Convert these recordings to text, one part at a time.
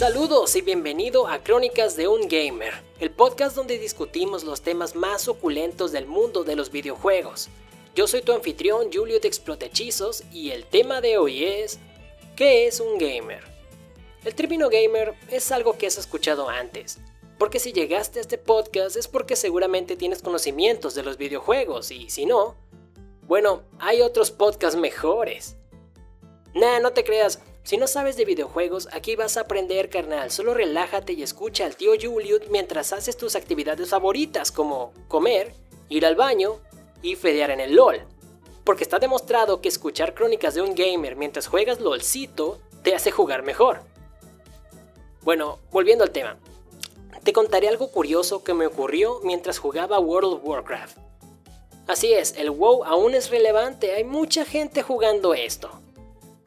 Saludos y bienvenido a Crónicas de un Gamer, el podcast donde discutimos los temas más oculentos del mundo de los videojuegos. Yo soy tu anfitrión Julio de Explotechizos y el tema de hoy es ¿Qué es un gamer? El término gamer es algo que has escuchado antes, porque si llegaste a este podcast es porque seguramente tienes conocimientos de los videojuegos y si no, bueno, hay otros podcasts mejores. Nah, no te creas, si no sabes de videojuegos, aquí vas a aprender, carnal. Solo relájate y escucha al tío Julius mientras haces tus actividades favoritas, como comer, ir al baño y fedear en el LOL. Porque está demostrado que escuchar crónicas de un gamer mientras juegas LOLcito te hace jugar mejor. Bueno, volviendo al tema. Te contaré algo curioso que me ocurrió mientras jugaba World of Warcraft. Así es, el WoW aún es relevante, hay mucha gente jugando esto.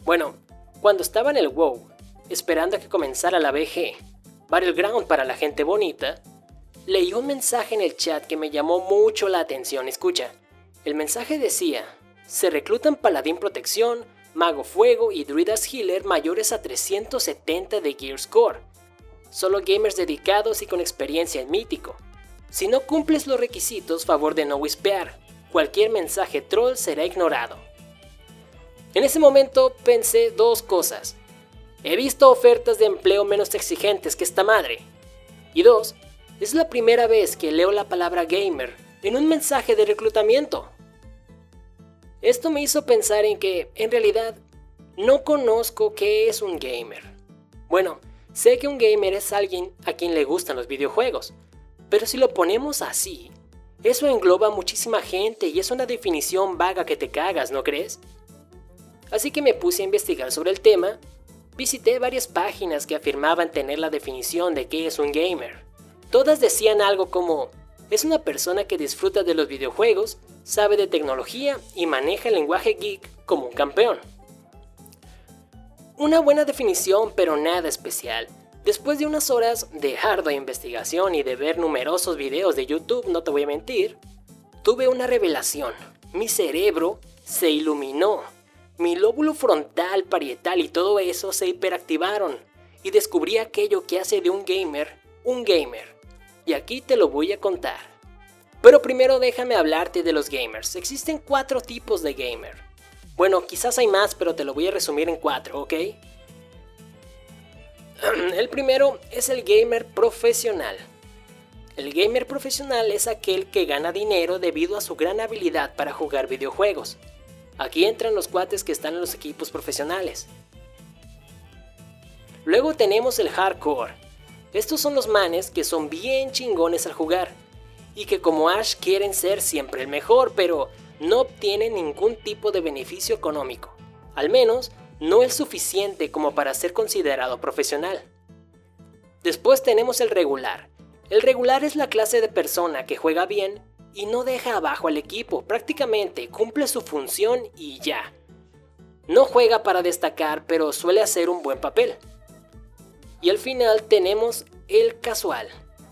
Bueno, cuando estaba en el WoW, esperando a que comenzara la BG, Battleground para la gente bonita, leí un mensaje en el chat que me llamó mucho la atención. Escucha, el mensaje decía, se reclutan paladín protección, mago fuego y druidas healer mayores a 370 de Gear Score. Solo gamers dedicados y con experiencia en mítico. Si no cumples los requisitos, favor de no whispear. Cualquier mensaje troll será ignorado. En ese momento pensé dos cosas. He visto ofertas de empleo menos exigentes que esta madre. Y dos, es la primera vez que leo la palabra gamer en un mensaje de reclutamiento. Esto me hizo pensar en que, en realidad, no conozco qué es un gamer. Bueno, sé que un gamer es alguien a quien le gustan los videojuegos, pero si lo ponemos así, eso engloba a muchísima gente y es una definición vaga que te cagas, ¿no crees? Así que me puse a investigar sobre el tema, visité varias páginas que afirmaban tener la definición de qué es un gamer. Todas decían algo como, es una persona que disfruta de los videojuegos, sabe de tecnología y maneja el lenguaje geek como un campeón. Una buena definición, pero nada especial. Después de unas horas de ardua investigación y de ver numerosos videos de YouTube, no te voy a mentir, tuve una revelación. Mi cerebro se iluminó mi lóbulo frontal, parietal y todo eso se hiperactivaron y descubrí aquello que hace de un gamer un gamer. Y aquí te lo voy a contar. Pero primero déjame hablarte de los gamers. Existen cuatro tipos de gamer. Bueno, quizás hay más, pero te lo voy a resumir en cuatro, ¿ok? El primero es el gamer profesional. El gamer profesional es aquel que gana dinero debido a su gran habilidad para jugar videojuegos. Aquí entran los cuates que están en los equipos profesionales. Luego tenemos el hardcore. Estos son los manes que son bien chingones al jugar y que como Ash quieren ser siempre el mejor, pero no obtienen ningún tipo de beneficio económico. Al menos no es suficiente como para ser considerado profesional. Después tenemos el regular. El regular es la clase de persona que juega bien y no deja abajo al equipo, prácticamente cumple su función y ya. No juega para destacar, pero suele hacer un buen papel. Y al final tenemos el casual.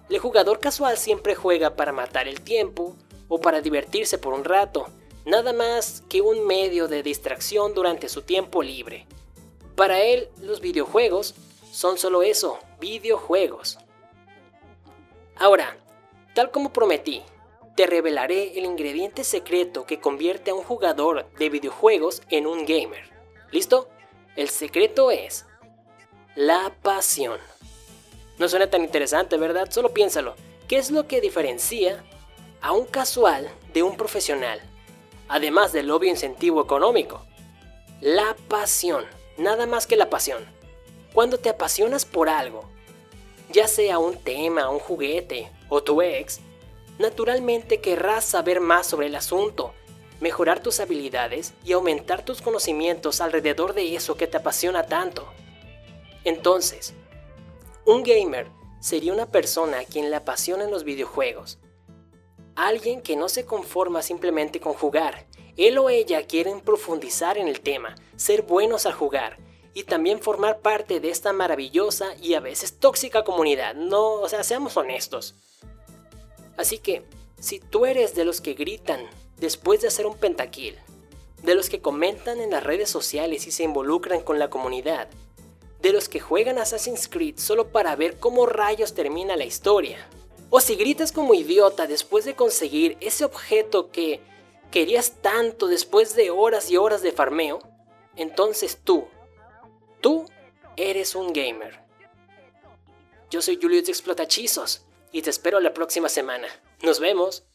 El jugador casual siempre juega para matar el tiempo o para divertirse por un rato, nada más que un medio de distracción durante su tiempo libre. Para él, los videojuegos son solo eso, videojuegos. Ahora, tal como prometí, te revelaré el ingrediente secreto que convierte a un jugador de videojuegos en un gamer. ¿Listo? El secreto es la pasión. No suena tan interesante, ¿verdad? Solo piénsalo. ¿Qué es lo que diferencia a un casual de un profesional? Además del obvio incentivo económico. La pasión. Nada más que la pasión. Cuando te apasionas por algo, ya sea un tema, un juguete o tu ex, naturalmente querrás saber más sobre el asunto, mejorar tus habilidades y aumentar tus conocimientos alrededor de eso que te apasiona tanto. Entonces, un gamer sería una persona a quien le apasionan los videojuegos. Alguien que no se conforma simplemente con jugar. Él o ella quieren profundizar en el tema, ser buenos al jugar y también formar parte de esta maravillosa y a veces tóxica comunidad. No, o sea, seamos honestos. Así que, si tú eres de los que gritan después de hacer un pentakill, de los que comentan en las redes sociales y se involucran con la comunidad, de los que juegan Assassin's Creed solo para ver cómo rayos termina la historia. O si gritas como idiota después de conseguir ese objeto que querías tanto después de horas y horas de farmeo, entonces tú, tú eres un gamer. Yo soy Julius de Explotachizos y te espero la próxima semana. Nos vemos.